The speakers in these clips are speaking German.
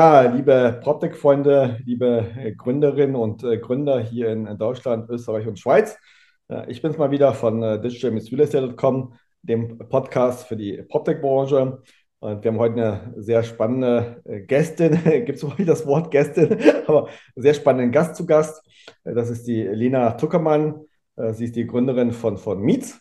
Ja, liebe PropTech-Freunde, liebe äh, Gründerinnen und äh, Gründer hier in Deutschland, Österreich und Schweiz. Äh, ich bin's mal wieder von digitalrealestate.com, dem Podcast für die PropTech-Branche. Und wir haben heute eine sehr spannende Gästin, gibt es überhaupt das Wort Gästin, aber sehr spannenden Gast zu Gast. Das ist die Lena Tuckermann. Sie ist die Gründerin von, von Meets.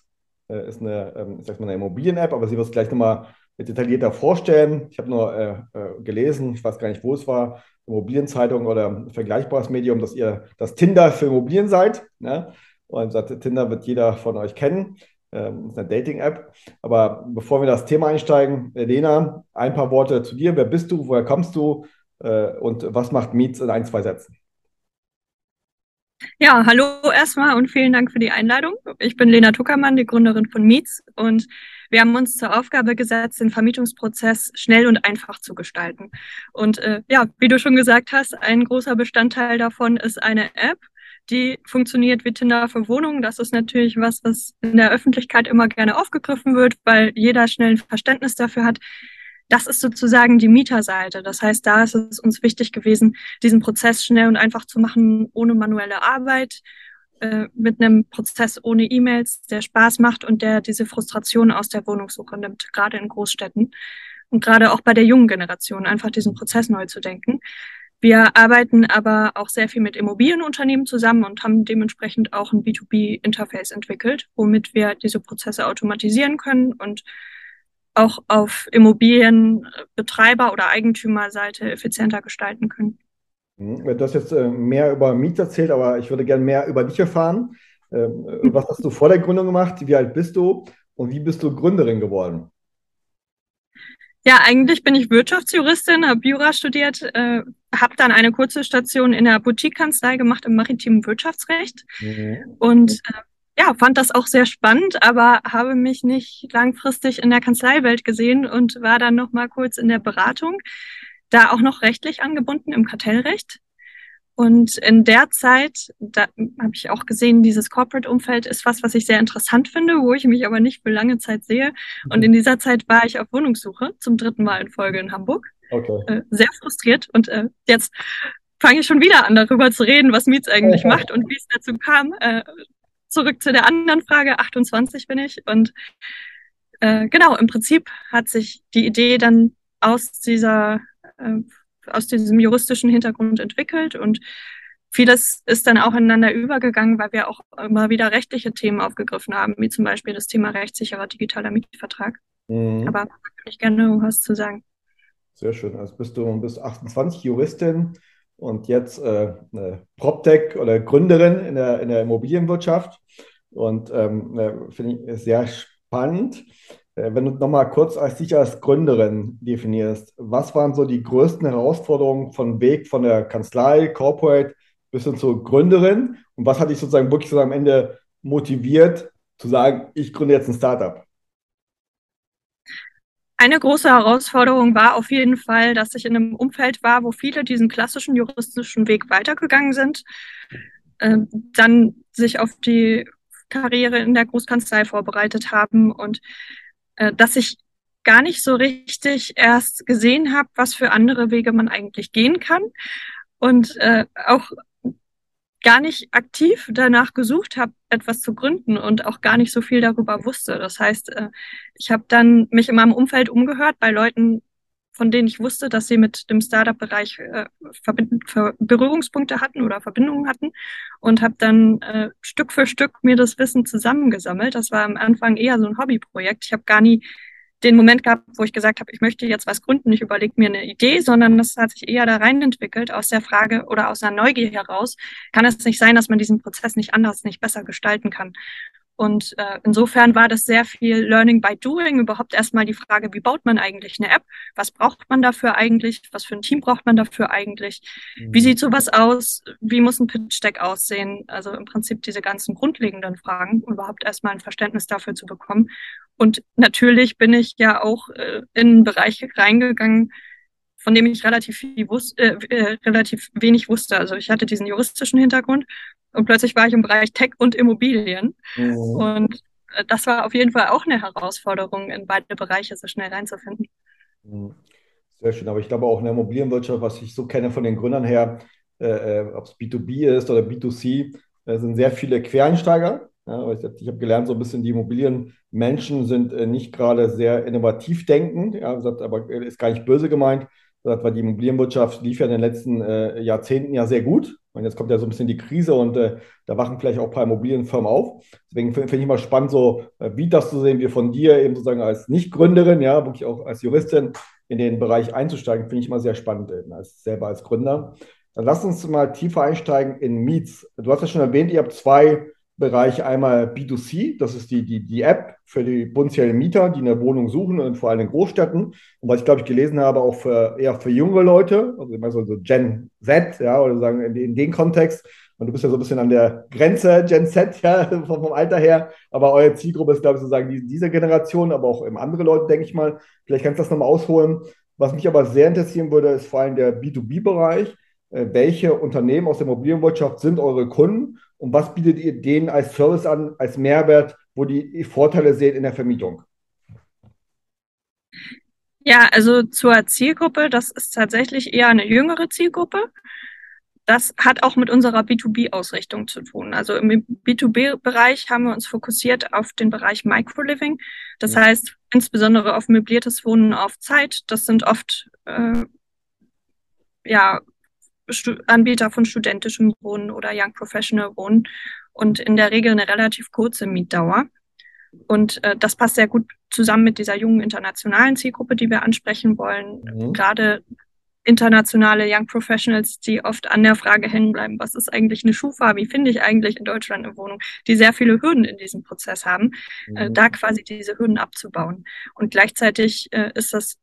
Ist eine, ähm, ich sag mal, eine Immobilien-App, aber sie wird es gleich nochmal detaillierter vorstellen. Ich habe nur äh, äh, gelesen, ich weiß gar nicht, wo es war, Immobilienzeitung oder ein vergleichbares Medium, dass ihr das Tinder für Immobilien seid. Ne? Und sagt, Tinder wird jeder von euch kennen. Ähm, ist eine Dating-App. Aber bevor wir das Thema einsteigen, Lena, ein paar Worte zu dir. Wer bist du? Woher kommst du? Äh, und was macht Meets in ein, zwei Sätzen? Ja, hallo erstmal und vielen Dank für die Einladung. Ich bin Lena Tuckermann, die Gründerin von Meets und wir haben uns zur Aufgabe gesetzt, den Vermietungsprozess schnell und einfach zu gestalten. Und äh, ja, wie du schon gesagt hast, ein großer Bestandteil davon ist eine App, die funktioniert wie Tinder für Wohnungen. Das ist natürlich was, was in der Öffentlichkeit immer gerne aufgegriffen wird, weil jeder schnell ein Verständnis dafür hat. Das ist sozusagen die Mieterseite. Das heißt, da ist es uns wichtig gewesen, diesen Prozess schnell und einfach zu machen, ohne manuelle Arbeit, äh, mit einem Prozess ohne E-Mails, der Spaß macht und der diese Frustration aus der Wohnungssuche nimmt, gerade in Großstädten und gerade auch bei der jungen Generation, einfach diesen Prozess neu zu denken. Wir arbeiten aber auch sehr viel mit Immobilienunternehmen zusammen und haben dementsprechend auch ein B2B-Interface entwickelt, womit wir diese Prozesse automatisieren können und auch auf Immobilienbetreiber- oder Eigentümerseite effizienter gestalten können. Hm, du hast jetzt äh, mehr über Miet erzählt, aber ich würde gerne mehr über dich erfahren. Ähm, hm. Was hast du vor der Gründung gemacht? Wie alt bist du? Und wie bist du Gründerin geworden? Ja, eigentlich bin ich Wirtschaftsjuristin, habe Jura studiert, äh, habe dann eine kurze Station in der Boutique-Kanzlei gemacht im maritimen Wirtschaftsrecht mhm. und äh, ja, fand das auch sehr spannend, aber habe mich nicht langfristig in der Kanzleiwelt gesehen und war dann noch mal kurz in der Beratung da auch noch rechtlich angebunden im Kartellrecht. Und in der Zeit, da habe ich auch gesehen, dieses Corporate-Umfeld ist was, was ich sehr interessant finde, wo ich mich aber nicht für lange Zeit sehe. Und in dieser Zeit war ich auf Wohnungssuche zum dritten Mal in Folge in Hamburg. Okay. Äh, sehr frustriert. Und äh, jetzt fange ich schon wieder an, darüber zu reden, was Miets eigentlich okay. macht und wie es dazu kam. Äh, zurück zu der anderen Frage. 28 bin ich. Und genau, im Prinzip hat sich die Idee dann aus dieser äh, aus diesem juristischen Hintergrund entwickelt und vieles ist dann auch ineinander übergegangen, weil wir auch immer wieder rechtliche Themen aufgegriffen haben, wie zum Beispiel das Thema rechtssicherer digitaler Mietvertrag. Mhm. Aber kann ich gerne was zu sagen. Sehr schön. Also bist du bist 28 Juristin und jetzt äh, eine PropTech oder Gründerin in der, in der Immobilienwirtschaft. Und ähm, äh, finde ich sehr spannend. Äh, wenn du nochmal kurz als dich als Gründerin definierst, was waren so die größten Herausforderungen von Weg von der Kanzlei, Corporate bis hin zur Gründerin? Und was hat dich sozusagen wirklich so am Ende motiviert, zu sagen, ich gründe jetzt ein Startup? Eine große Herausforderung war auf jeden Fall, dass ich in einem Umfeld war, wo viele diesen klassischen juristischen Weg weitergegangen sind, äh, dann sich auf die Karriere in der Großkanzlei vorbereitet haben und äh, dass ich gar nicht so richtig erst gesehen habe, was für andere Wege man eigentlich gehen kann und äh, auch gar nicht aktiv danach gesucht habe, etwas zu gründen und auch gar nicht so viel darüber wusste. Das heißt, äh, ich habe dann mich in meinem Umfeld umgehört bei Leuten, von denen ich wusste, dass sie mit dem Startup-Bereich äh, Berührungspunkte hatten oder Verbindungen hatten und habe dann äh, Stück für Stück mir das Wissen zusammengesammelt. Das war am Anfang eher so ein Hobbyprojekt. Ich habe gar nie den Moment gehabt, wo ich gesagt habe, ich möchte jetzt was gründen, ich überlege mir eine Idee, sondern das hat sich eher da rein entwickelt aus der Frage oder aus einer Neugier heraus. Kann es nicht sein, dass man diesen Prozess nicht anders, nicht besser gestalten kann? Und äh, insofern war das sehr viel Learning by Doing. Überhaupt erstmal die Frage, wie baut man eigentlich eine App? Was braucht man dafür eigentlich? Was für ein Team braucht man dafür eigentlich? Mhm. Wie sieht sowas aus? Wie muss ein Pitch-Deck aussehen? Also im Prinzip diese ganzen grundlegenden Fragen, um überhaupt erstmal ein Verständnis dafür zu bekommen. Und natürlich bin ich ja auch äh, in einen Bereich reingegangen, von dem ich relativ, viel wus äh, äh, relativ wenig wusste. Also ich hatte diesen juristischen Hintergrund und plötzlich war ich im Bereich Tech und Immobilien. Mhm. Und äh, das war auf jeden Fall auch eine Herausforderung, in beide Bereiche so schnell reinzufinden. Mhm. Sehr schön, aber ich glaube auch in der Immobilienwirtschaft, was ich so kenne von den Gründern her, äh, äh ob es B2B ist oder B2C, äh, sind sehr viele Quereinsteiger. Ja, ich, habe gelernt, so ein bisschen die Immobilienmenschen sind äh, nicht gerade sehr innovativ denkend, ja, aber ist gar nicht böse gemeint, weil die Immobilienwirtschaft lief ja in den letzten äh, Jahrzehnten ja sehr gut. Und jetzt kommt ja so ein bisschen die Krise und äh, da wachen vielleicht auch ein paar Immobilienfirmen auf. Deswegen finde find ich mal spannend, so äh, wie das zu sehen, wie von dir eben sozusagen als Nicht-Gründerin, ja, wirklich auch als Juristin in den Bereich einzusteigen, finde ich immer sehr spannend, eben als, selber als Gründer. Dann lass uns mal tiefer einsteigen in Meets. Du hast ja schon erwähnt, ihr habt zwei Bereich einmal B2C, das ist die, die, die App für die potenziellen Mieter, die eine Wohnung suchen und vor allem in Großstädten. Und was ich glaube ich gelesen habe, auch für, eher für junge Leute, also immer so, so Gen Z, ja, oder sagen in, in dem Kontext. Und du bist ja so ein bisschen an der Grenze Gen Z, ja, vom, vom Alter her. Aber eure Zielgruppe ist, glaube ich, sozusagen die, diese Generation, aber auch andere Leute, denke ich mal. Vielleicht kannst du das nochmal ausholen. Was mich aber sehr interessieren würde, ist vor allem der B2B-Bereich. Äh, welche Unternehmen aus der Immobilienwirtschaft sind eure Kunden und was bietet ihr denen als Service an, als Mehrwert, wo die Vorteile seht in der Vermietung? Ja, also zur Zielgruppe, das ist tatsächlich eher eine jüngere Zielgruppe. Das hat auch mit unserer B2B-Ausrichtung zu tun. Also im B2B-Bereich haben wir uns fokussiert auf den Bereich Microliving. Das ja. heißt insbesondere auf möbliertes Wohnen auf Zeit. Das sind oft äh, ja Anbieter von studentischem Wohnen oder Young Professional Wohnen und in der Regel eine relativ kurze Mietdauer. Und äh, das passt sehr gut zusammen mit dieser jungen internationalen Zielgruppe, die wir ansprechen wollen. Mhm. Gerade internationale Young Professionals, die oft an der Frage hängen bleiben, was ist eigentlich eine Schufa, wie finde ich eigentlich in Deutschland eine Wohnung, die sehr viele Hürden in diesem Prozess haben, äh, mhm. äh, da quasi diese Hürden abzubauen. Und gleichzeitig äh, ist das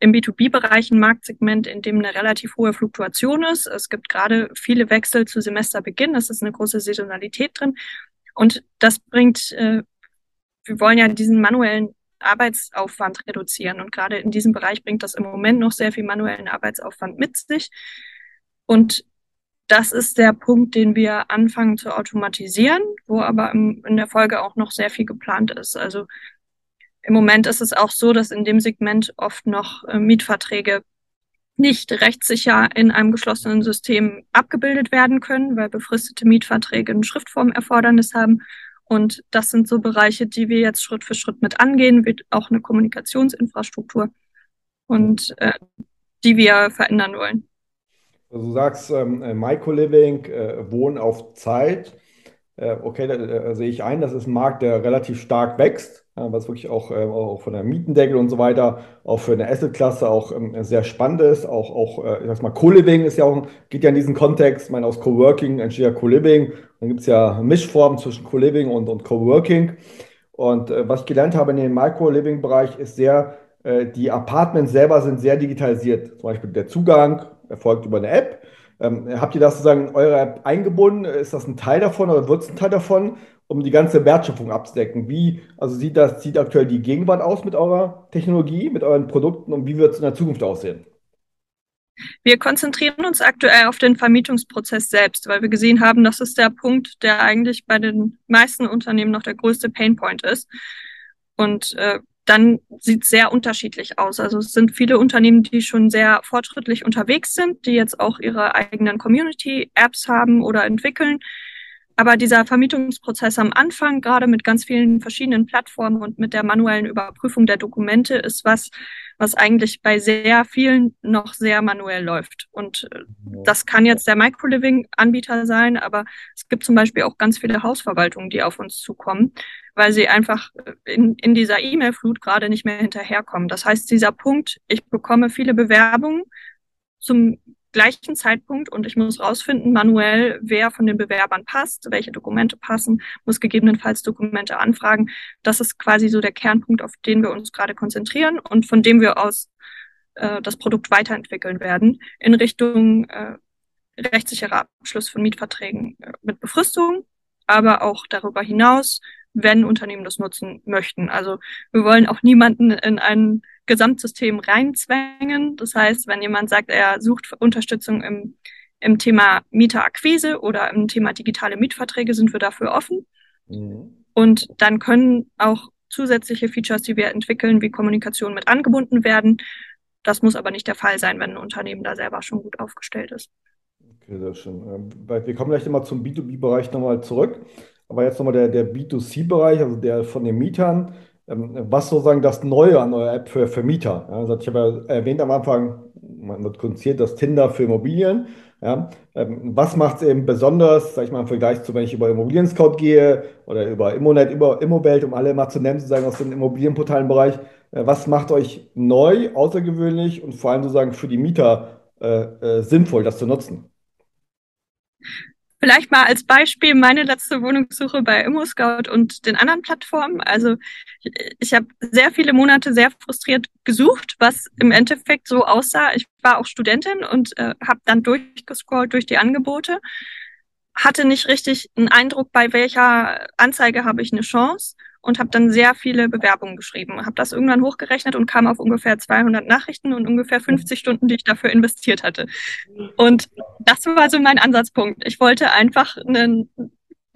im B2B-Bereich ein Marktsegment, in dem eine relativ hohe Fluktuation ist. Es gibt gerade viele Wechsel zu Semesterbeginn. Es ist eine große Saisonalität drin. Und das bringt, äh, wir wollen ja diesen manuellen Arbeitsaufwand reduzieren. Und gerade in diesem Bereich bringt das im Moment noch sehr viel manuellen Arbeitsaufwand mit sich. Und das ist der Punkt, den wir anfangen zu automatisieren, wo aber im, in der Folge auch noch sehr viel geplant ist. Also im Moment ist es auch so, dass in dem Segment oft noch äh, Mietverträge nicht rechtssicher in einem geschlossenen System abgebildet werden können, weil befristete Mietverträge ein Schriftformerfordernis haben. Und das sind so Bereiche, die wir jetzt Schritt für Schritt mit angehen, wird auch eine Kommunikationsinfrastruktur und äh, die wir verändern wollen. Also du sagst ähm, äh, Microliving, äh, Wohnen auf Zeit. Äh, okay, da äh, sehe ich ein, das ist ein Markt, der relativ stark wächst was wirklich auch, äh, auch von der Mietendeckel und so weiter, auch für eine Asset-Klasse auch ähm, sehr spannend ist. Auch, auch äh, ich sag mal, Co-Living ist ja auch, geht ja in diesen Kontext. Ich meine, aus Co-Working entsteht ja Co-Living. Dann gibt es ja Mischformen zwischen Co-Living und, und Co-Working. Und äh, was ich gelernt habe in dem Micro-Living-Bereich ist sehr, äh, die Apartments selber sind sehr digitalisiert. Zum Beispiel der Zugang erfolgt über eine App. Ähm, habt ihr das sozusagen in eure App eingebunden? Ist das ein Teil davon oder wird es ein Teil davon? Um die ganze Wertschöpfung abzudecken. Wie, also sieht das, sieht aktuell die Gegenwart aus mit eurer Technologie, mit euren Produkten und wie wird es in der Zukunft aussehen? Wir konzentrieren uns aktuell auf den Vermietungsprozess selbst, weil wir gesehen haben, das ist der Punkt, der eigentlich bei den meisten Unternehmen noch der größte Painpoint ist. Und äh, dann sieht es sehr unterschiedlich aus. Also es sind viele Unternehmen, die schon sehr fortschrittlich unterwegs sind, die jetzt auch ihre eigenen Community-Apps haben oder entwickeln aber dieser Vermietungsprozess am Anfang, gerade mit ganz vielen verschiedenen Plattformen und mit der manuellen Überprüfung der Dokumente, ist was, was eigentlich bei sehr vielen noch sehr manuell läuft. Und äh, das kann jetzt der Microliving-Anbieter sein, aber es gibt zum Beispiel auch ganz viele Hausverwaltungen, die auf uns zukommen, weil sie einfach äh, in, in dieser E-Mail-Flut gerade nicht mehr hinterherkommen. Das heißt, dieser Punkt, ich bekomme viele Bewerbungen zum gleichen Zeitpunkt und ich muss rausfinden manuell, wer von den Bewerbern passt, welche Dokumente passen, muss gegebenenfalls Dokumente anfragen. Das ist quasi so der Kernpunkt, auf den wir uns gerade konzentrieren und von dem wir aus äh, das Produkt weiterentwickeln werden in Richtung äh, rechtssicherer Abschluss von Mietverträgen äh, mit Befristung, aber auch darüber hinaus, wenn Unternehmen das nutzen möchten. Also wir wollen auch niemanden in einen Gesamtsystem reinzwängen. Das heißt, wenn jemand sagt, er sucht Unterstützung im, im Thema Mieterakquise oder im Thema digitale Mietverträge, sind wir dafür offen. Mhm. Und dann können auch zusätzliche Features, die wir entwickeln, wie Kommunikation mit angebunden werden. Das muss aber nicht der Fall sein, wenn ein Unternehmen da selber schon gut aufgestellt ist. Okay, sehr schön. Ähm, wir kommen gleich immer zum B2B-Bereich nochmal zurück. Aber jetzt nochmal der, der B2C-Bereich, also der von den Mietern. Ähm, was sozusagen das Neue an eurer App für, für Mieter? Also ich habe ja erwähnt am Anfang, man wird konziert das Tinder für Immobilien. Ja, ähm, was macht es eben besonders, sag ich mal, im Vergleich zu, wenn ich über Immobilien-Scout gehe oder über Immonet, über Immowelt, um alle mal zu nennen, sozusagen aus dem Immobilienportalenbereich. Äh, was macht euch neu, außergewöhnlich und vor allem sozusagen für die Mieter äh, äh, sinnvoll, das zu nutzen? Vielleicht mal als Beispiel meine letzte Wohnungssuche bei ImmoScout und den anderen Plattformen. Also ich, habe sehr viele Monate sehr frustriert gesucht, was im Endeffekt so aussah. Ich war auch Studentin und äh, habe dann durchgescrollt durch die Angebote, hatte nicht richtig einen Eindruck, bei welcher Anzeige habe ich eine Chance und habe dann sehr viele Bewerbungen geschrieben. Habe das irgendwann hochgerechnet und kam auf ungefähr 200 Nachrichten und ungefähr 50 Stunden, die ich dafür investiert hatte. Und das war so mein Ansatzpunkt. Ich wollte einfach einen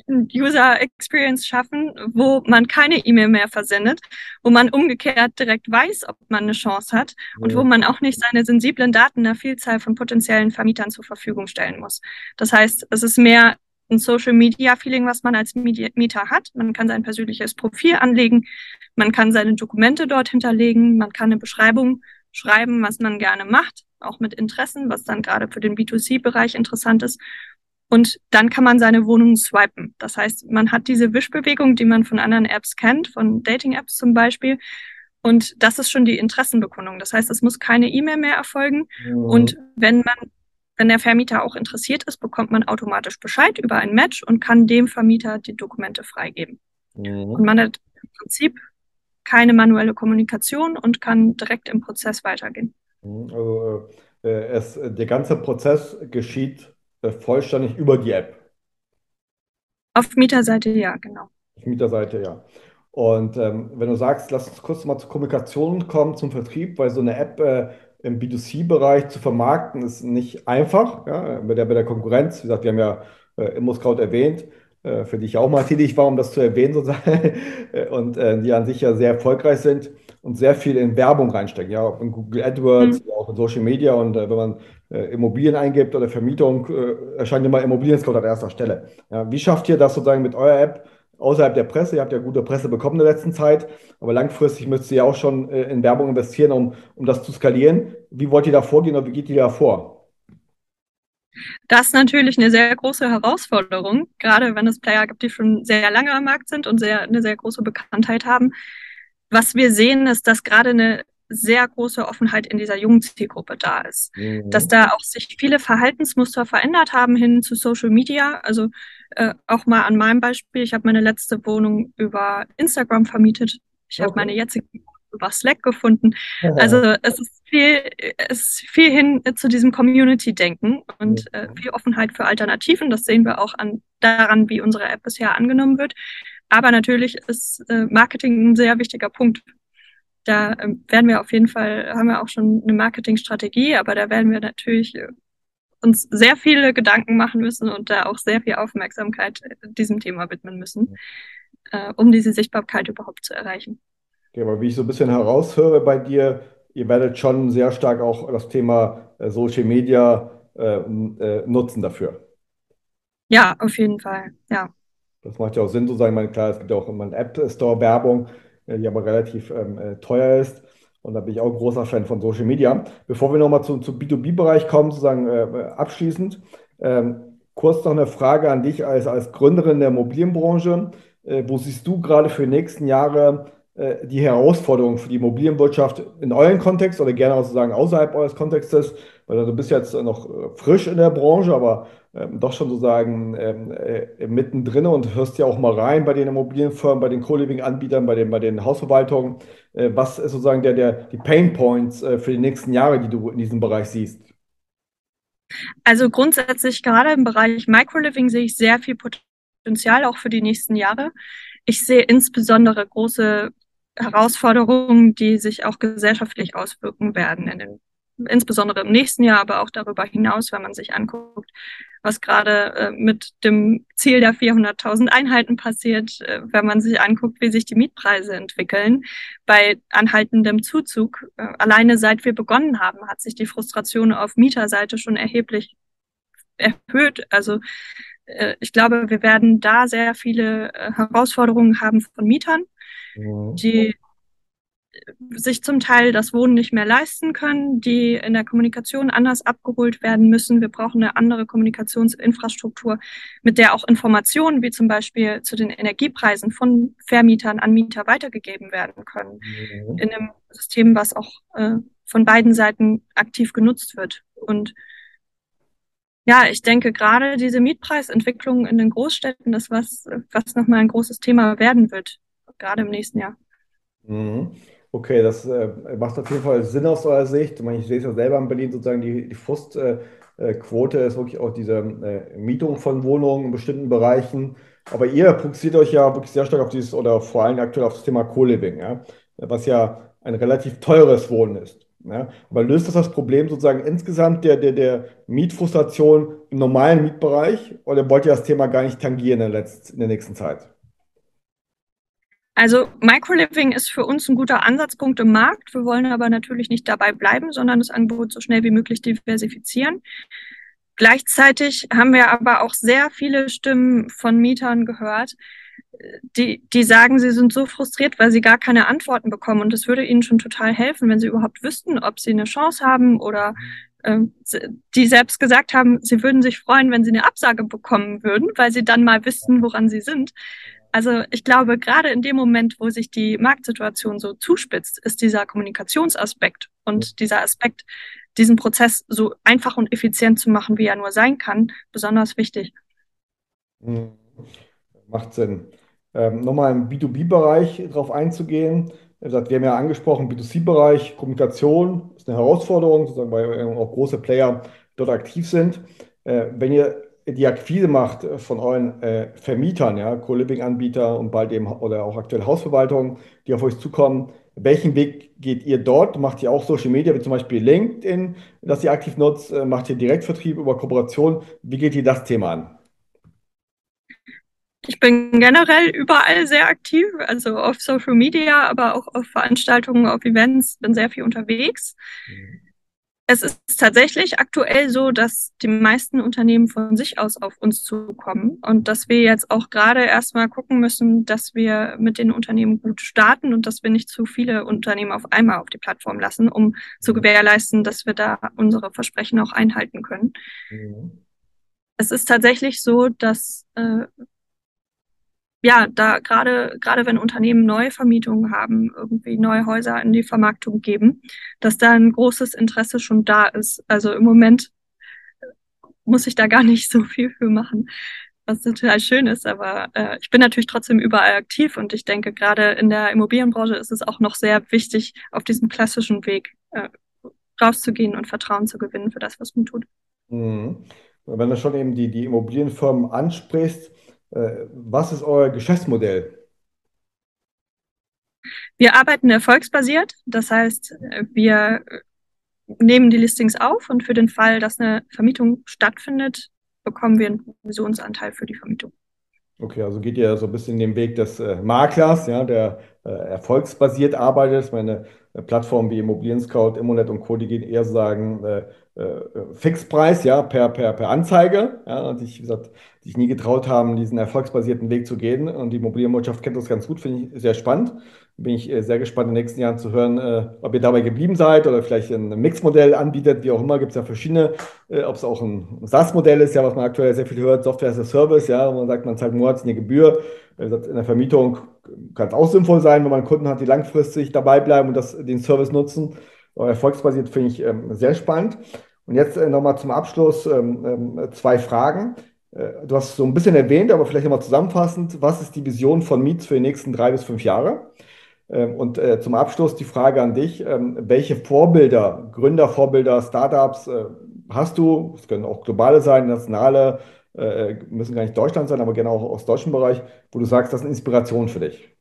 User Experience schaffen, wo man keine E-Mail mehr versendet, wo man umgekehrt direkt weiß, ob man eine Chance hat und wo man auch nicht seine sensiblen Daten einer Vielzahl von potenziellen Vermietern zur Verfügung stellen muss. Das heißt, es ist mehr ein Social Media Feeling, was man als Mieter hat. Man kann sein persönliches Profil anlegen, man kann seine Dokumente dort hinterlegen, man kann eine Beschreibung schreiben, was man gerne macht, auch mit Interessen, was dann gerade für den B2C-Bereich interessant ist. Und dann kann man seine Wohnung swipen. Das heißt, man hat diese Wischbewegung, die man von anderen Apps kennt, von Dating-Apps zum Beispiel. Und das ist schon die Interessenbekundung. Das heißt, es muss keine E-Mail mehr erfolgen. Mhm. Und wenn man wenn der Vermieter auch interessiert ist, bekommt man automatisch Bescheid über ein Match und kann dem Vermieter die Dokumente freigeben. Mhm. Und man hat im Prinzip keine manuelle Kommunikation und kann direkt im Prozess weitergehen. Mhm. Also äh, es, der ganze Prozess geschieht äh, vollständig über die App. Auf Mieterseite ja, genau. Auf Mieterseite ja. Und ähm, wenn du sagst, lass uns kurz mal zur Kommunikation kommen, zum Vertrieb, weil so eine App äh, im B2C-Bereich zu vermarkten, ist nicht einfach. Ja, bei, der, bei der Konkurrenz, wie gesagt, wir haben ja äh, ImmoScout erwähnt, äh, für die ich auch mal tätig war, um das zu erwähnen sozusagen, und äh, die an sich ja sehr erfolgreich sind und sehr viel in Werbung reinstecken, ja, auch in Google AdWords, mhm. auch in Social Media und äh, wenn man äh, Immobilien eingibt oder Vermietung, äh, erscheint immer Immobilien-Scout an erster Stelle. Ja, wie schafft ihr das sozusagen mit eurer App, außerhalb der Presse. Ihr habt ja gute Presse bekommen in der letzten Zeit, aber langfristig müsst ihr ja auch schon äh, in Werbung investieren, um, um das zu skalieren. Wie wollt ihr da vorgehen oder wie geht ihr da vor? Das ist natürlich eine sehr große Herausforderung, gerade wenn es Player gibt, die schon sehr lange am Markt sind und sehr, eine sehr große Bekanntheit haben. Was wir sehen, ist, dass gerade eine sehr große Offenheit in dieser jungen Zielgruppe da ist. Mhm. Dass da auch sich viele Verhaltensmuster verändert haben hin zu Social Media. Also äh, auch mal an meinem Beispiel, ich habe meine letzte Wohnung über Instagram vermietet. Ich okay. habe meine jetzige über Slack gefunden. Also es ist viel, es ist viel hin zu diesem Community-Denken und äh, viel Offenheit für Alternativen. Das sehen wir auch an daran, wie unsere App bisher angenommen wird. Aber natürlich ist äh, Marketing ein sehr wichtiger Punkt da ähm, werden wir auf jeden Fall, haben wir auch schon eine Marketingstrategie, aber da werden wir natürlich äh, uns sehr viele Gedanken machen müssen und da auch sehr viel Aufmerksamkeit äh, diesem Thema widmen müssen, äh, um diese Sichtbarkeit überhaupt zu erreichen. Okay, aber wie ich so ein bisschen heraushöre bei dir, ihr werdet schon sehr stark auch das Thema äh, Social Media äh, äh, nutzen dafür. Ja, auf jeden Fall, ja. Das macht ja auch Sinn, sozusagen. Ich meine, klar, es gibt ja auch immer eine App Store Werbung, äh, die aber relativ ähm, äh, teuer ist. Und da bin ich auch ein großer Fan von Social Media. Bevor wir nochmal zum, zum B2B-Bereich kommen, sozusagen äh, abschließend, ähm, kurz noch eine Frage an dich als, als Gründerin der Immobilienbranche. Äh, wo siehst du gerade für die nächsten Jahre äh, die Herausforderungen für die Immobilienwirtschaft in eurem Kontext oder gerne auch sozusagen außerhalb eures Kontextes? Weil du bist jetzt noch äh, frisch in der Branche, aber ähm, doch schon sozusagen ähm, äh, mittendrin und hörst ja auch mal rein bei den Immobilienfirmen, bei den Co-Living-Anbietern, bei den, bei den Hausverwaltungen. Äh, was ist sozusagen der, der, die Pain Points äh, für die nächsten Jahre, die du in diesem Bereich siehst? Also grundsätzlich gerade im Bereich Microliving sehe ich sehr viel Potenzial auch für die nächsten Jahre. Ich sehe insbesondere große Herausforderungen, die sich auch gesellschaftlich auswirken werden in den insbesondere im nächsten Jahr, aber auch darüber hinaus, wenn man sich anguckt, was gerade äh, mit dem Ziel der 400.000 Einheiten passiert, äh, wenn man sich anguckt, wie sich die Mietpreise entwickeln. Bei anhaltendem Zuzug, äh, alleine seit wir begonnen haben, hat sich die Frustration auf Mieterseite schon erheblich erhöht. Also äh, ich glaube, wir werden da sehr viele äh, Herausforderungen haben von Mietern, mhm. die sich zum Teil das Wohnen nicht mehr leisten können, die in der Kommunikation anders abgeholt werden müssen. Wir brauchen eine andere Kommunikationsinfrastruktur, mit der auch Informationen wie zum Beispiel zu den Energiepreisen von Vermietern an Mieter weitergegeben werden können. Mhm. In einem System, was auch äh, von beiden Seiten aktiv genutzt wird. Und ja, ich denke gerade diese Mietpreisentwicklung in den Großstädten ist was, was nochmal ein großes Thema werden wird, gerade im nächsten Jahr. Mhm. Okay, das äh, macht auf jeden Fall Sinn aus eurer Sicht. Ich, meine, ich sehe es ja selber in Berlin sozusagen, die, die Frustquote äh, ist wirklich auch diese äh, Mietung von Wohnungen in bestimmten Bereichen. Aber ihr fokussiert euch ja wirklich sehr stark auf dieses oder vor allem aktuell auf das Thema Co-Living, ja? was ja ein relativ teures Wohnen ist. Ja? Aber löst das das Problem sozusagen insgesamt der, der, der Mietfrustration im normalen Mietbereich oder wollt ihr das Thema gar nicht tangieren in der, letzten, in der nächsten Zeit? Also Microliving ist für uns ein guter Ansatzpunkt im Markt. Wir wollen aber natürlich nicht dabei bleiben, sondern das Angebot so schnell wie möglich diversifizieren. Gleichzeitig haben wir aber auch sehr viele Stimmen von Mietern gehört, die, die sagen, sie sind so frustriert, weil sie gar keine Antworten bekommen. Und es würde ihnen schon total helfen, wenn sie überhaupt wüssten, ob sie eine Chance haben oder äh, die selbst gesagt haben, sie würden sich freuen, wenn sie eine Absage bekommen würden, weil sie dann mal wissen, woran sie sind. Also ich glaube, gerade in dem Moment, wo sich die Marktsituation so zuspitzt, ist dieser Kommunikationsaspekt und dieser Aspekt, diesen Prozess so einfach und effizient zu machen, wie er nur sein kann, besonders wichtig. Hm. Macht Sinn. Ähm, nochmal im B2B-Bereich drauf einzugehen. Wir haben ja angesprochen, B2C-Bereich, Kommunikation ist eine Herausforderung, sozusagen, weil auch große Player dort aktiv sind. Äh, wenn ihr die Akquise macht von euren äh, Vermietern, ja, Co-Living-Anbieter und bald eben oder auch aktuell Hausverwaltungen, die auf euch zukommen, welchen Weg geht ihr dort? Macht ihr auch Social Media, wie zum Beispiel LinkedIn, das ihr aktiv nutzt? Äh, macht ihr Direktvertrieb über Kooperation? Wie geht ihr das Thema an? Ich bin generell überall sehr aktiv, also auf Social Media, aber auch auf Veranstaltungen, auf Events, bin sehr viel unterwegs. Mhm es ist tatsächlich aktuell so, dass die meisten Unternehmen von sich aus auf uns zukommen und dass wir jetzt auch gerade erstmal gucken müssen, dass wir mit den Unternehmen gut starten und dass wir nicht zu viele Unternehmen auf einmal auf die Plattform lassen, um zu gewährleisten, dass wir da unsere Versprechen auch einhalten können. Mhm. Es ist tatsächlich so, dass äh, ja, da gerade, gerade wenn Unternehmen neue Vermietungen haben, irgendwie neue Häuser in die Vermarktung geben, dass da ein großes Interesse schon da ist. Also im Moment muss ich da gar nicht so viel für machen, was total schön ist. Aber äh, ich bin natürlich trotzdem überall aktiv und ich denke, gerade in der Immobilienbranche ist es auch noch sehr wichtig, auf diesem klassischen Weg äh, rauszugehen und Vertrauen zu gewinnen für das, was man tut. Mhm. Wenn du schon eben die, die Immobilienfirmen ansprichst, äh, was ist euer Geschäftsmodell? Wir arbeiten erfolgsbasiert. Das heißt, wir nehmen die Listings auf und für den Fall, dass eine Vermietung stattfindet, bekommen wir einen Provisionsanteil für die Vermietung. Okay, also geht ihr so ein bisschen den Weg des äh, Maklers, ja, der äh, erfolgsbasiert arbeitet. Meine äh, Plattformen wie Immobilien Scout, Immonet und Co., die gehen eher sagen, äh, äh, Fixpreis, ja, per, per, per Anzeige, ja, und sich, wie gesagt, sich nie getraut haben, diesen erfolgsbasierten Weg zu gehen. Und die Immobilienwirtschaft kennt das ganz gut, finde ich sehr spannend. Bin ich äh, sehr gespannt in den nächsten Jahren zu hören, äh, ob ihr dabei geblieben seid oder vielleicht ein Mixmodell anbietet, wie auch immer, gibt es ja verschiedene, äh, ob es auch ein SaaS-Modell ist, ja, was man aktuell sehr viel hört, Software as a Service, ja, wo man sagt, man zahlt monatlich eine Gebühr. In der Vermietung kann es auch sinnvoll sein, wenn man Kunden hat, die langfristig dabei bleiben und das, den Service nutzen. Erfolgsbasiert finde ich ähm, sehr spannend. Und jetzt äh, nochmal zum Abschluss ähm, ähm, zwei Fragen. Äh, du hast so ein bisschen erwähnt, aber vielleicht nochmal zusammenfassend, was ist die Vision von Mietz für die nächsten drei bis fünf Jahre? Ähm, und äh, zum Abschluss die Frage an dich, ähm, welche Vorbilder, Gründervorbilder, Startups äh, hast du? Es können auch globale sein, nationale, äh, müssen gar nicht Deutschland sein, aber gerne auch aus deutschem Bereich, wo du sagst, das ist eine Inspiration für dich.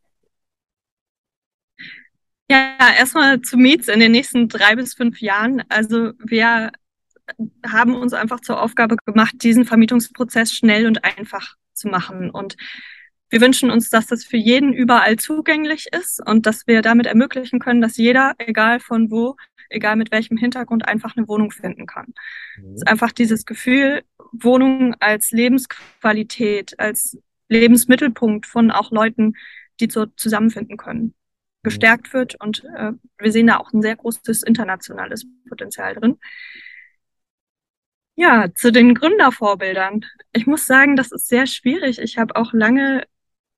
Ja, erstmal zu Meets in den nächsten drei bis fünf Jahren. Also wir haben uns einfach zur Aufgabe gemacht, diesen Vermietungsprozess schnell und einfach zu machen. Und wir wünschen uns, dass das für jeden überall zugänglich ist und dass wir damit ermöglichen können, dass jeder, egal von wo, egal mit welchem Hintergrund, einfach eine Wohnung finden kann. Mhm. Es ist einfach dieses Gefühl, Wohnung als Lebensqualität, als Lebensmittelpunkt von auch Leuten, die so zusammenfinden können. Gestärkt wird. Und äh, wir sehen da auch ein sehr großes internationales Potenzial drin. Ja, zu den Gründervorbildern. Ich muss sagen, das ist sehr schwierig. Ich habe auch lange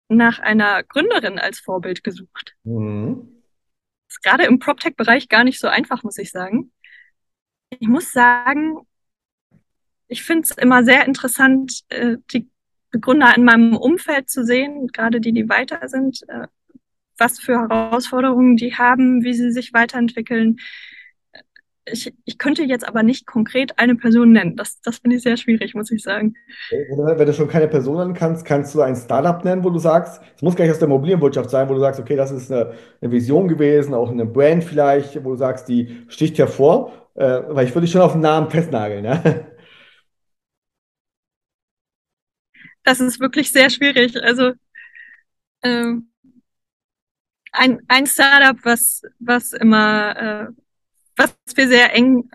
nach einer Gründerin als Vorbild gesucht. Mhm. Ist gerade im PropTech-Bereich gar nicht so einfach, muss ich sagen. Ich muss sagen, ich finde es immer sehr interessant, äh, die Gründer in meinem Umfeld zu sehen, gerade die, die weiter sind, äh, was für Herausforderungen die haben, wie sie sich weiterentwickeln, ich, ich könnte jetzt aber nicht konkret eine Person nennen. Das, das finde ich sehr schwierig, muss ich sagen. Wenn du, schon keine Person nennen kannst, kannst du ein Startup nennen, wo du sagst, es muss gar nicht aus der Immobilienwirtschaft sein, wo du sagst, okay, das ist eine, eine Vision gewesen, auch eine Brand vielleicht, wo du sagst, die sticht hervor. Äh, weil ich würde dich schon auf den Namen festnageln. Ne? Das ist wirklich sehr schwierig. Also ähm, ein, ein Startup, was, was immer äh, was wir sehr eng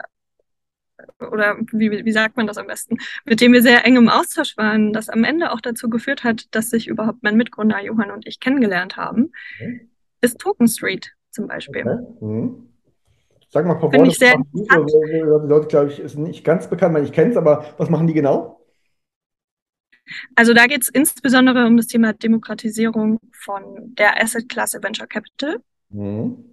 oder wie, wie sagt man das am besten, mit dem wir sehr eng im Austausch waren, das am Ende auch dazu geführt hat, dass sich überhaupt mein Mitgründer Johann und ich kennengelernt haben, mhm. ist Token Street zum Beispiel. Okay. Mhm. Sag mal, Frau Worte, sehr die Leute, glaube ich, ist nicht ganz bekannt, ich kenne es, aber was machen die genau? Also da geht es insbesondere um das Thema Demokratisierung von der Asset-Klasse Venture Capital. Mhm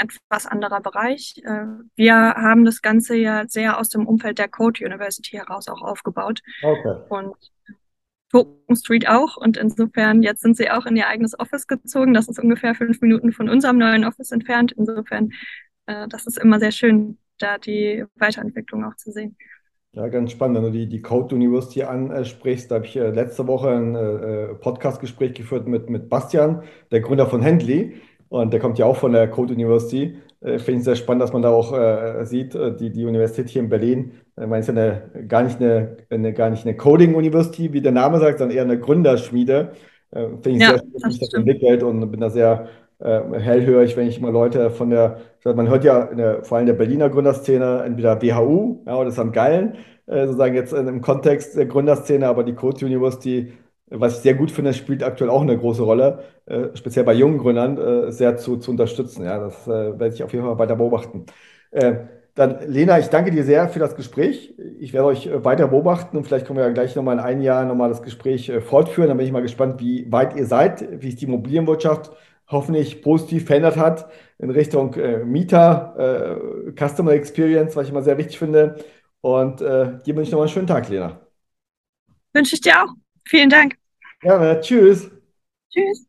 etwas anderer Bereich. Äh, wir haben das Ganze ja sehr aus dem Umfeld der Code University heraus auch aufgebaut. Okay. Und Token Street auch. Und insofern, jetzt sind sie auch in ihr eigenes Office gezogen. Das ist ungefähr fünf Minuten von unserem neuen Office entfernt. Insofern, äh, das ist immer sehr schön, da die Weiterentwicklung auch zu sehen. Ja, ganz spannend, wenn du die, die Code University ansprichst. Da habe ich äh, letzte Woche ein Podcast-Gespräch geführt mit, mit Bastian, der Gründer von Handley. Und der kommt ja auch von der Code University. Äh, Finde ich sehr spannend, dass man da auch äh, sieht, äh, die, die Universität hier in Berlin, äh, man ist ja eine, gar nicht eine, eine, gar nicht eine Coding University, wie der Name sagt, sondern eher eine Gründerschmiede. Äh, Finde ich ja, sehr schön, dass sich das entwickelt und bin da sehr äh, hellhörig, wenn ich mal Leute von der, man hört ja der, vor allem der Berliner Gründerszene, entweder WHU ja, oder St. Gallen, äh, sozusagen jetzt im Kontext der Gründerszene, aber die Code University was ich sehr gut finde, spielt aktuell auch eine große Rolle, äh, speziell bei jungen Gründern, äh, sehr zu, zu unterstützen. Ja, das äh, werde ich auf jeden Fall weiter beobachten. Äh, dann, Lena, ich danke dir sehr für das Gespräch. Ich werde euch äh, weiter beobachten und vielleicht können wir ja gleich nochmal in einem Jahr nochmal das Gespräch äh, fortführen. Dann bin ich mal gespannt, wie weit ihr seid, wie sich die Immobilienwirtschaft hoffentlich positiv verändert hat in Richtung Mieter, Customer Experience, was ich immer sehr wichtig finde. Und dir wünsche ich nochmal einen schönen Tag, Lena. Wünsche ich dir auch. Vielen Dank. Gerne. Tschüss. Tschüss.